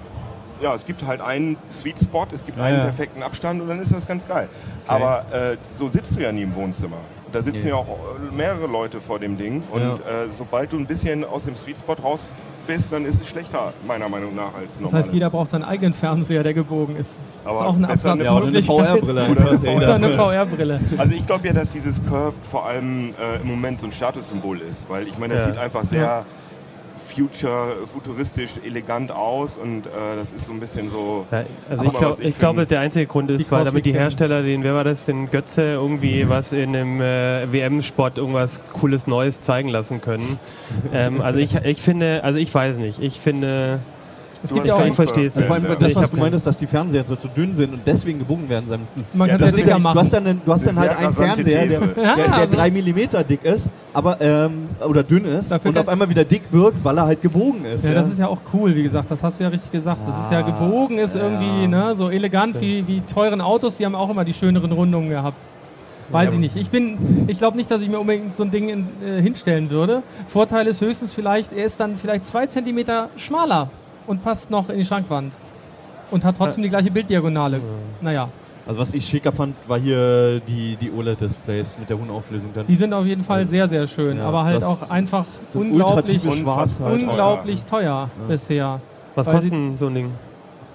ja, es gibt halt einen Sweet Spot, es gibt Ja, einen ja. perfekten Abstand und dann ist das ganz geil. Aber äh, so sitzt du ja nie im Wohnzimmer. Da sitzen ja auch mehrere Leute vor dem Ding und Ja. äh, sobald du ein bisschen aus dem Sweet Spot raus bist, dann ist es schlechter, meiner Meinung nach, als Das normal. heißt, jeder braucht seinen eigenen Fernseher, der gebogen ist. Das ist Aber auch eine besser eine- Ja, oder eine Absatzmöglichkeit. VR-Brille. VR-Brille. Also ich glaube ja, dass dieses Curved vor allem äh, im Moment so ein Statussymbol ist, weil ich meine, das Ja. sieht einfach sehr future, futuristisch, elegant aus und äh, das ist so ein bisschen so. Ja, also ich, glaub, ich ich glaube, der einzige Grund ist, Die weil damit die Hersteller, den, wer war das, den Götze irgendwie was in einem äh, WM-Sport irgendwas cooles Neues zeigen lassen können. ähm, also ich, ich finde, also ich weiß nicht, ich finde, Es Du gibt ja auch ich verstehe es nicht. Vor allem Ja, das, was du meintest, dass die Fernseher so zu dünn sind und deswegen gebogen werden sollen. Man Ja, kann das es ja ist dicker ja- Du machen. hast dann, du hast dann halt einen Fernseher, der, der, Ja, der drei Millimeter dick ist, aber ähm, oder dünn ist Dafür und auf einmal wieder dick wirkt, weil er halt gebogen ist. Ja, das ist ja auch cool, wie gesagt, das hast du ja richtig gesagt. Das ist ja gebogen, ist irgendwie ne, so elegant wie, wie teuren Autos, die haben auch immer die schöneren Rundungen gehabt. Weiß ich nicht. Ich bin, ich glaube nicht, dass ich mir unbedingt so ein Ding in, äh, hinstellen würde. Vorteil ist höchstens vielleicht, er ist dann vielleicht zwei Zentimeter schmaler und passt noch in die Schrankwand. Und hat trotzdem die gleiche Bilddiagonale. Naja, Also was ich schicker fand, war hier die, die OLED-Displays mit der hohen Auflösung dann. die sind auf jeden Fall sehr, sehr schön. Ja, aber halt auch einfach unglaublich, halt. unglaublich teuer bisher. was Weil kostet denn so ein Ding?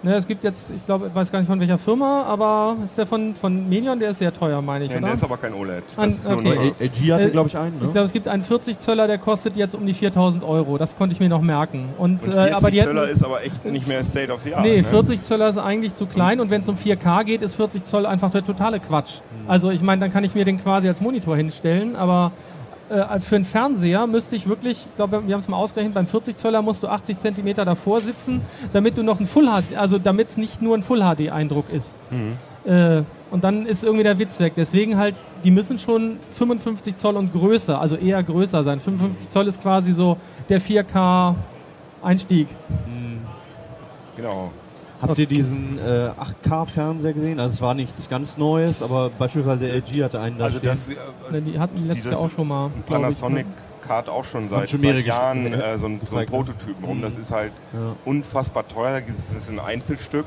Ne, es gibt jetzt, ich glaube, ich weiß gar nicht von welcher Firma, aber ist der von, von Medion, der ist sehr teuer, meine ich, Nee, oder? der ist aber kein OLED. Das An- okay. LG hatte, Äh, glaube ich, einen, Ich ne? glaube, es gibt einen 40 Zöller, der kostet jetzt um die 4000 Euro. Das konnte ich mir noch merken. Und, Und äh, 40 aber die Zöller hatten, ist aber echt nicht mehr State of the Art. Nee, ne? 40 Zöller ist eigentlich zu klein und wenn es um 4K geht, ist 40 Zoll einfach der totale Quatsch. Also ich meine, dann kann ich mir den quasi als Monitor hinstellen, aber äh, für einen Fernseher müsste ich wirklich, ich glaube, wir haben es mal ausgerechnet, beim 40 Zöller musst du 80 Zentimeter davor sitzen, damit du noch ein Full HD, also damit es nicht nur ein Full HD Eindruck ist. Äh, und dann ist irgendwie der Witz weg. Deswegen halt, die müssen schon 55 Zoll und größer, also eher größer sein. 55 Zoll ist quasi so der 4K Einstieg. Genau. Habt ihr diesen äh, 8K-Fernseher gesehen? Also es war nichts ganz Neues, aber beispielsweise der LG hatte einen da Also stehen. das äh, Ne, Die hatten die letztes Jahr auch schon mal. ich, Panasonic ne? Card auch schon seit, schon seit Jahren äh, so, ein, so ein gezeigt, ne? Prototypen rum. Das ist halt Ja. unfassbar teuer. Das ist ein Einzelstück.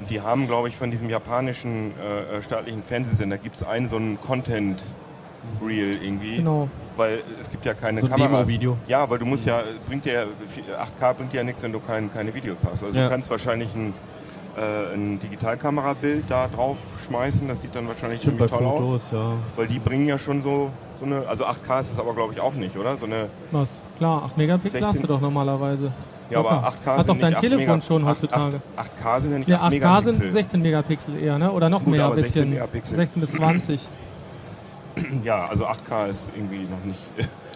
Und die haben, glaube ich, von diesem japanischen äh, äh, staatlichen Fernsehsender gibt es einen so einen Content-Reel irgendwie. Genau. Weil es gibt ja keine So Kameras. Demo-Video. Ja, weil du musst ja, bringt dir 8K bringt dir ja nichts, wenn du kein, keine Videos hast. Also Ja. du kannst wahrscheinlich ein, äh, ein Digitalkamerabild da drauf schmeißen, das sieht dann wahrscheinlich ziemlich toll aus. Fotos, ja. Weil die bringen ja schon so, so eine, also 8K ist es aber glaube ich auch nicht, oder? So eine, Was? Klar, 8 Megapixel hast du 16. doch normalerweise. ja, aber Locker. 8K Hat sind doch dein nicht 8 Telefon Mega- schon 8, heutzutage. 8, 8K sind ja nicht Ja, 8 8K Megapixel. sind 16 Megapixel eher, ne? Oder noch Gut, mehr, ein 16 bisschen. Megapixel. 16 bis 20. Ja, also 8K ist irgendwie noch nicht.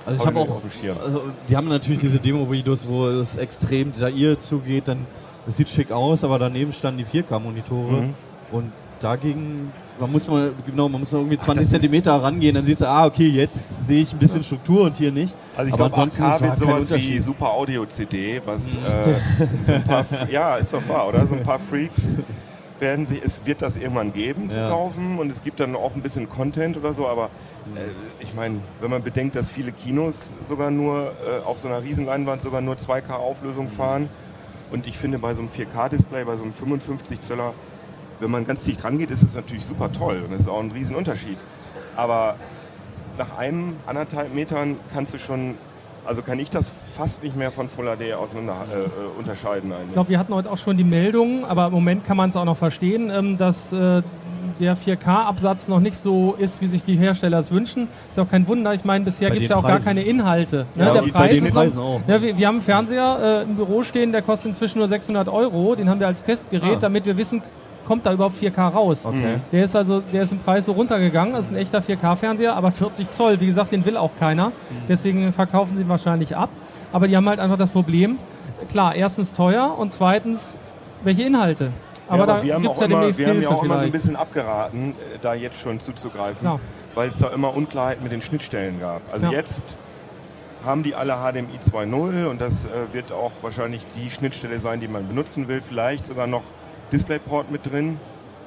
Also ich hab habe auch, also die haben natürlich diese Demo-Videos, wo es extrem detailliert zugeht, dann es sieht schick aus, aber daneben standen die 4K-Monitore Mhm. und dagegen, man muss mal, genau, man muss noch irgendwie 20 das ist- Zentimeter rangehen, dann siehst du, ah, okay, jetzt sehe ich ein bisschen Struktur und hier nicht. Also ich aber glaube, ansonsten 8K ist wird sowas wie. Super Audio CD, was äh, so ein paar, ja, ist doch wahr, oder? So ein paar Freaks werden sich, es wird das irgendwann geben zu Ja. kaufen und es gibt dann auch ein bisschen Content oder so, aber äh, ich meine, wenn man bedenkt, dass viele Kinos sogar nur äh, auf so einer Riesenleinwand sogar nur 2K Auflösung fahren und ich finde bei so einem 4K-Display, bei so einem 55 Zöller, wenn man ganz dicht rangeht, ist es natürlich super toll und das ist auch ein Riesenunterschied. Aber nach einem, anderthalb Metern kannst du schon, also kann ich das fast nicht mehr von Full HD auseinander äh, unterscheiden Ich eigentlich. glaube, wir hatten heute auch schon die Meldung, aber im Moment kann man es auch noch verstehen, ähm, dass äh, der 4K-Absatz noch nicht so ist, wie sich die Hersteller es wünschen. Ist ja auch kein Wunder. Ich meine, bisher gibt es ja auch gar Preisen. keine Inhalte. Ne? Ja, der die- Preis ist Preisen auch. ja, wir, wir haben einen Fernseher äh, im Büro stehen, der kostet inzwischen nur 600 Euro. Den haben wir als Testgerät, Ah. damit wir wissen, kommt da überhaupt 4K raus. Okay. Der ist also, der ist im Preis so runtergegangen. Das ist ein echter 4K-Fernseher, aber 40 Zoll, wie gesagt, den will auch keiner. Deswegen verkaufen sie ihn wahrscheinlich ab. Aber die haben halt einfach das Problem, klar, erstens teuer und zweitens, welche Inhalte? Aber, ja, da aber wir haben, gibt es auch ja immer, wir haben ja auch immer so ein bisschen abgeraten, äh, da jetzt schon zuzugreifen, Klar. weil es da immer Unklarheit mit den Schnittstellen gab. Also Ja. jetzt haben die alle HDMI 2.0 und das äh, wird auch wahrscheinlich die Schnittstelle sein, die man benutzen will. Vielleicht sogar noch DisplayPort mit drin,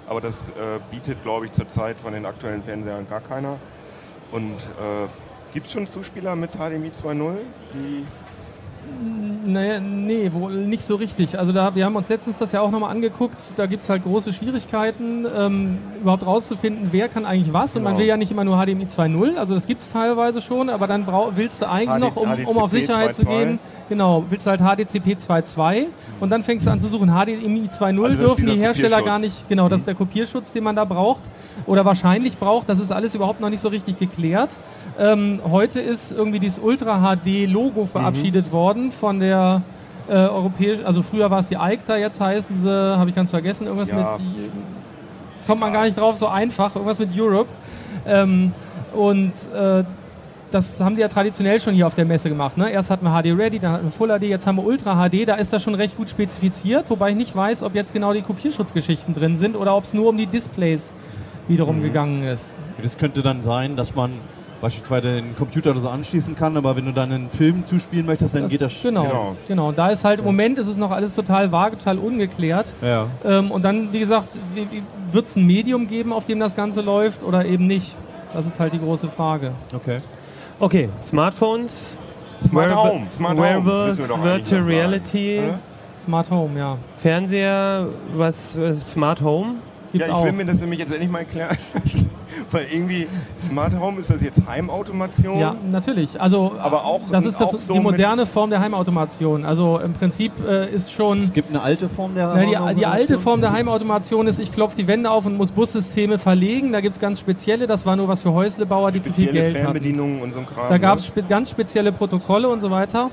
aber das äh, bietet, glaube ich, zurzeit von den aktuellen Fernsehern gar keiner. Und äh, gibt es schon Zuspieler mit HDMI 2.0, die Nee, nee, wohl nicht so richtig. Also da, wir haben uns letztens das ja auch nochmal angeguckt. Da gibt es halt große Schwierigkeiten, ähm, überhaupt rauszufinden, wer kann eigentlich was. Und man Genau. will ja nicht immer nur HDMI 2.0. Also das gibt es teilweise schon, aber dann willst du eigentlich HD noch, um, um auf Sicherheit zu 2.2. gehen, genau, willst du halt HDCP 2.2 und dann fängst du an zu suchen. HDMI 2.0 Also dürfen die Hersteller gar nicht, genau, das ist der Kopierschutz, den man da braucht oder wahrscheinlich braucht. Das ist alles überhaupt noch nicht so richtig geklärt. Ähm, heute ist irgendwie dieses Ultra HD Logo verabschiedet worden von der äh, europäischen, also früher war es die EICTA, jetzt heißen sie, habe ich ganz vergessen, irgendwas Ja. mit, kommt man gar nicht drauf, so einfach, irgendwas mit Europe. Ähm, und äh, das haben die ja traditionell schon hier auf der Messe gemacht. Ne? Erst hatten wir HD Ready, dann hatten wir Full HD, jetzt haben wir Ultra HD. Da ist das schon recht gut spezifiziert, wobei ich nicht weiß, ob jetzt genau die Kopierschutzgeschichten drin sind oder ob es nur um die Displays wiederum Mhm. gegangen ist. Das könnte dann sein, dass man beispielsweise den Computer oder so anschließen kann, aber wenn du dann einen Film zuspielen möchtest, dann Das, geht das. genau, genau. genau. Und da ist halt im Moment ist es noch alles total vage, total ungeklärt. Ja. Ähm, und dann, wie gesagt, wird es ein Medium geben, auf dem das Ganze läuft oder eben nicht? Das ist halt die große Frage. Okay. Okay, Smartphones, Smart Wearable- Home, Smart Home Wearables, eigentlich Virtual Reality? Smart Home, ja. Fernseher, was äh, Smart Home? Gibt's ja, ich auch. will mir das nämlich jetzt endlich mal erklären. Weil irgendwie Smart Home ist das jetzt Heimautomation. Ja, natürlich. Also, Aber auch- das ist das, auch so die moderne Form der Heimautomation. Also im Prinzip äh, ist schon. Es gibt eine alte Form der Na, die, die alte Form der Heimautomation ist, ich klopfe die Wände auf und muss Bussysteme verlegen. Da gibt es ganz spezielle, das war nur was für Häuslebauer, die zu viel Spezielle Geld hatten. Fernbedienungen und so ein Kram. Da gab es ne? spe ganz spezielle Protokolle und so weiter.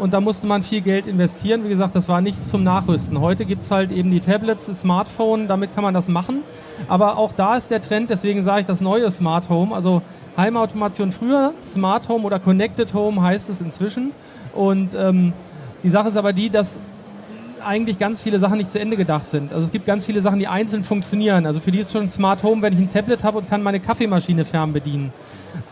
Und da musste man viel Geld investieren. Wie gesagt, das war nichts zum Nachrüsten. Heute gibt es halt eben die Tablets, das Smartphone, damit kann man das machen. Aber auch da ist der Trend, deswegen sage ich das neue Smart Home. Also Heimautomation früher, Smart Home oder Connected Home heißt es inzwischen. Und ähm, die Sache ist aber die, dass eigentlich ganz viele Sachen nicht zu Ende gedacht sind. Also es gibt ganz viele Sachen, die einzeln funktionieren. Also für die ist schon Smart Home, wenn ich ein Tablet habe und kann meine Kaffeemaschine fernbedienen.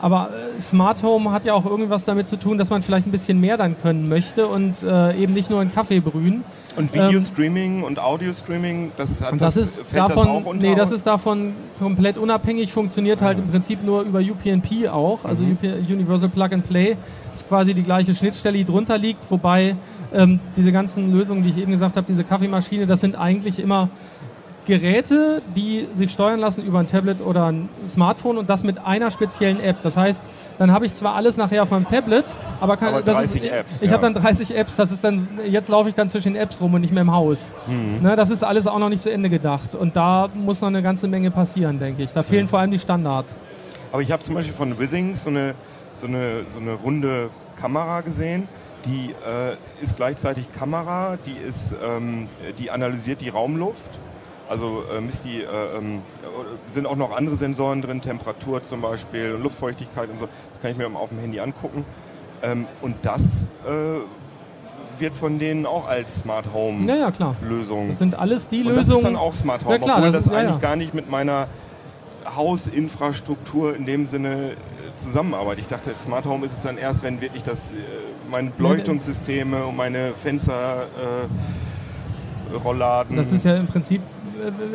Aber äh, Smart Home hat ja auch irgendwas damit zu tun, dass man vielleicht ein bisschen mehr dann können möchte und äh, eben nicht nur einen Kaffee brühen. Und Videostreaming und Audio-Streaming, das hat Und das ist fällt das davon, auch unter? nee, das ist davon komplett unabhängig, funktioniert halt im Prinzip nur über UPnP auch, also Mhm. Universal Plug and Play ist quasi die gleiche Schnittstelle, die drunter liegt, wobei ähm, diese ganzen Lösungen, die ich eben gesagt habe, diese Kaffeemaschine, das sind eigentlich immer Geräte, die sich steuern lassen über ein Tablet oder ein Smartphone und das mit einer speziellen App. Das heißt, dann habe ich zwar alles nachher auf meinem Tablet, aber, kann, Aber das 30 ist, Apps, ich ja. habe dann 30 Apps, das ist dann jetzt laufe ich dann zwischen den Apps rum und nicht mehr im Haus. Mhm. Ne, das ist alles auch noch nicht zu Ende gedacht und da muss noch eine ganze Menge passieren, denke ich. Da fehlen vor allem die Standards. Aber ich habe zum Beispiel von Withings so eine, so eine, so eine runde Kamera gesehen. Die äh, ist gleichzeitig Kamera, die, ist, ähm, die analysiert die Raumluft. Also äh, misst die, äh, ähm, äh, sind auch noch andere Sensoren drin, Temperatur zum Beispiel, Luftfeuchtigkeit und so. Das kann ich mir auf dem Handy angucken. Ähm, und das äh, wird von denen auch als Smart Home Ja, ja, klar. Lösung. Das sind alles die und das Lösungen. ist dann auch Smart Home, Ja, klar, obwohl das das, ist- eigentlich gar nicht mit meiner Hausinfrastruktur in dem Sinne äh, zusammenarbeitet. Ich dachte, Smart Home ist es dann erst, wenn wirklich das, äh, meine Beleuchtungssysteme und meine Fenster, äh, Rollladen. Das ist ja im Prinzip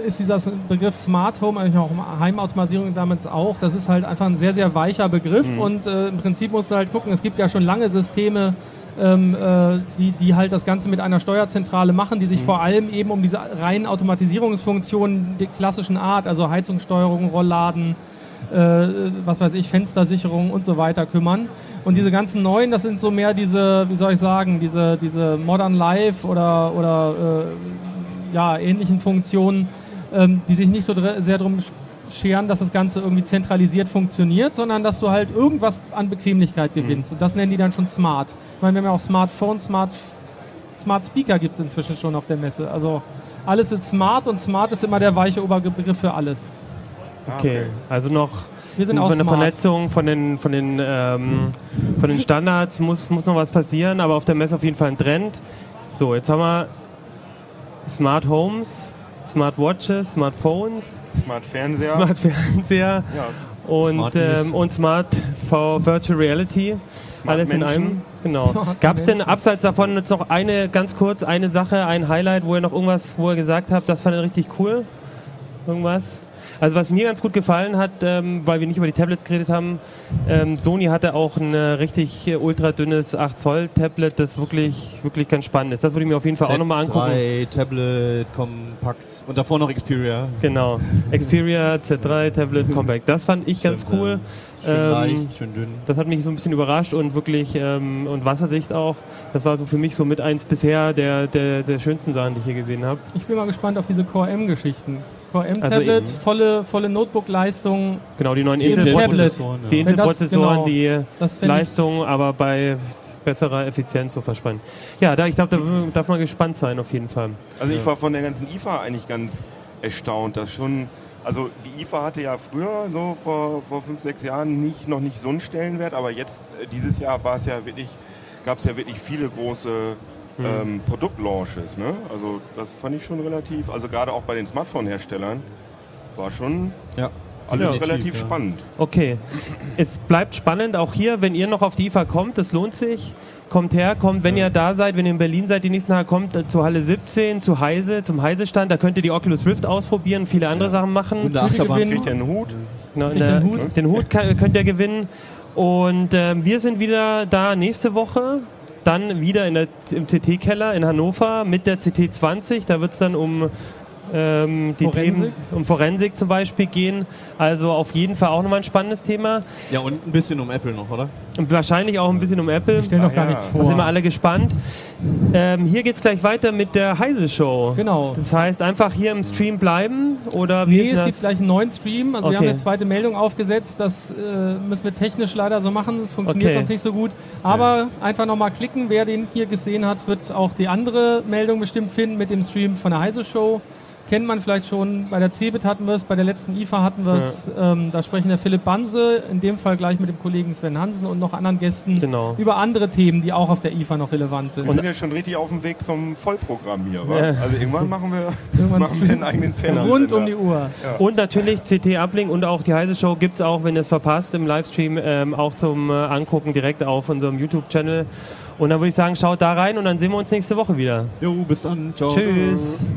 ist dieser Begriff Smart Home, eigentlich auch Heimautomatisierung damit auch, das ist halt einfach ein sehr, sehr weicher Begriff Mhm. und äh, im Prinzip musst du halt gucken, es gibt ja schon lange Systeme, ähm, äh, die, die halt das Ganze mit einer Steuerzentrale machen, die sich Mhm. vor allem eben um diese reinen Automatisierungsfunktionen der klassischen Art, also Heizungssteuerung, Rollladen, äh, was weiß ich, Fenstersicherung und so weiter kümmern. Und diese ganzen neuen, das sind so mehr diese, wie soll ich sagen, diese, diese Modern Life oder, oder äh, ja, ähnlichen Funktionen, ähm, die sich nicht so dr- sehr darum scheren, dass das Ganze irgendwie zentralisiert funktioniert, sondern dass du halt irgendwas an Bequemlichkeit gewinnst. Und das nennen die dann schon smart. Ich meine, wir haben ja auch Smartphones, Smart, Smart Speaker gibt es inzwischen schon auf der Messe. Also alles ist smart und smart ist immer der weiche Oberbegriff für alles. Okay, also noch Wir sind von auch der smart. Vernetzung, von den, von den, ähm, von den Standards muss, muss noch was passieren, aber auf der Messe auf jeden Fall ein Trend. So, jetzt haben wir Smart Homes, Smart Watches, Smartphones, Smart Fernseher. Smart Fernseher ja, und, Smarties. ähm, und Smart for Virtual Reality. Smart Alles in Menschen. einem. Genau. Smart Gab es denn abseits davon jetzt noch eine, ganz kurz, eine Sache, ein Highlight, wo ihr noch irgendwas, wo ihr gesagt habt, das fand ihr richtig cool? Irgendwas? Also was mir ganz gut gefallen hat, ähm, weil wir nicht über die Tablets geredet haben, ähm, Sony hatte auch ein äh, richtig äh, ultra dünnes 8 Zoll Tablet, das wirklich, wirklich ganz spannend ist. Das würde ich mir auf jeden Fall auch nochmal angucken. Z3, Tablet, Kompakt und davor noch Xperia. Genau. Xperia Z3 Tablet Compact. Das fand ich ganz Stimmt, cool. Schön Ähm, leicht, schön dünn. Das hat mich so ein bisschen überrascht und wirklich ähm, und wasserdicht auch. Das war so für mich so mit eins bisher der, der, der schönsten Sachen, die ich hier gesehen habe. Ich bin mal gespannt auf diese Core M-Geschichten. Core Also volle, volle Notebook-Leistung. Genau, die neuen Intel-Prozessoren, die das- Intel-Prozessoren, genau. die Das fänd ich- Leistung, aber bei besserer Effizienz so verspannen. Ja, da, ich glaube, da darf man gespannt sein auf jeden Fall. Also ich war von der ganzen IFA eigentlich ganz erstaunt, dass schon, also die IFA hatte ja früher, so vor, vor fünf, sechs Jahren, nicht, noch nicht so einen Stellenwert, aber jetzt, äh, dieses Jahr war es ja wirklich, gab es ja wirklich viele große ähm, Produktlaunches. Ne? Also das fand ich schon relativ, also gerade auch bei den Smartphone-Herstellern, war schon Ja. alles relativ ja. spannend. Okay. Es bleibt spannend, auch hier, wenn ihr noch auf die IFA kommt, das lohnt sich. Kommt her, kommt, wenn ihr da seid, wenn ihr in Berlin seid, die nächsten Tage kommt, äh, zur Halle 17, zu Heise, zum Heise-Stand, da könnt ihr die Oculus Rift ausprobieren, viele andere Sachen machen. Und der Achterbahn. Kriegt ihr einen Hut? Genau, der, den Hut. den Hut kann, könnt ihr gewinnen. Und ähm, wir sind wieder da nächste Woche. Dann wieder der, im CT-Keller in Hannover mit der CT20. Da wird es dann um ähm, die Forensik. Themen, um Forensik zum Beispiel gehen. Also auf jeden Fall auch nochmal ein spannendes Thema. Ja, und ein bisschen um Apple noch, oder? Und wahrscheinlich auch ein bisschen um Apple. Ich stelle noch Ah, gar ja. nichts Da sind wir vor. alle gespannt. Ähm, hier geht es gleich weiter mit der Heise-Show. Genau. Das heißt, einfach hier im Stream bleiben oder wie Nee, ist es das? gibt gleich einen neuen Stream. Also wir Okay. haben eine zweite Meldung aufgesetzt. Das äh, müssen wir technisch leider so machen. Funktioniert Okay. sonst nicht so gut. Aber einfach nochmal klicken. Wer den hier gesehen hat, wird auch die andere Meldung bestimmt finden mit dem Stream von der Heise Show. Kennt man vielleicht schon. Bei der CeBIT hatten wir es, bei der letzten IFA hatten wir es. Ähm, da sprechen der Philipp Banse, in dem Fall gleich mit dem Kollegen Sven Hansen und noch anderen Gästen Genau. über andere Themen, die auch auf der IFA noch relevant sind. Wir sind ja schon richtig auf dem Weg zum Vollprogramm hier. Wa? Ja. Also irgendwann machen wir, Irgendwann machen wir einen eigenen Fernseher. Rund um die Uhr. Und natürlich CT Uplink und auch die Heise Show gibt es auch, wenn ihr es verpasst, im Livestream ähm, auch zum äh, Angucken direkt auf unserem YouTube-Channel. Und dann würde ich sagen, schaut da rein und dann sehen wir uns nächste Woche wieder. Jo, bis dann. Ciao. Tschüss.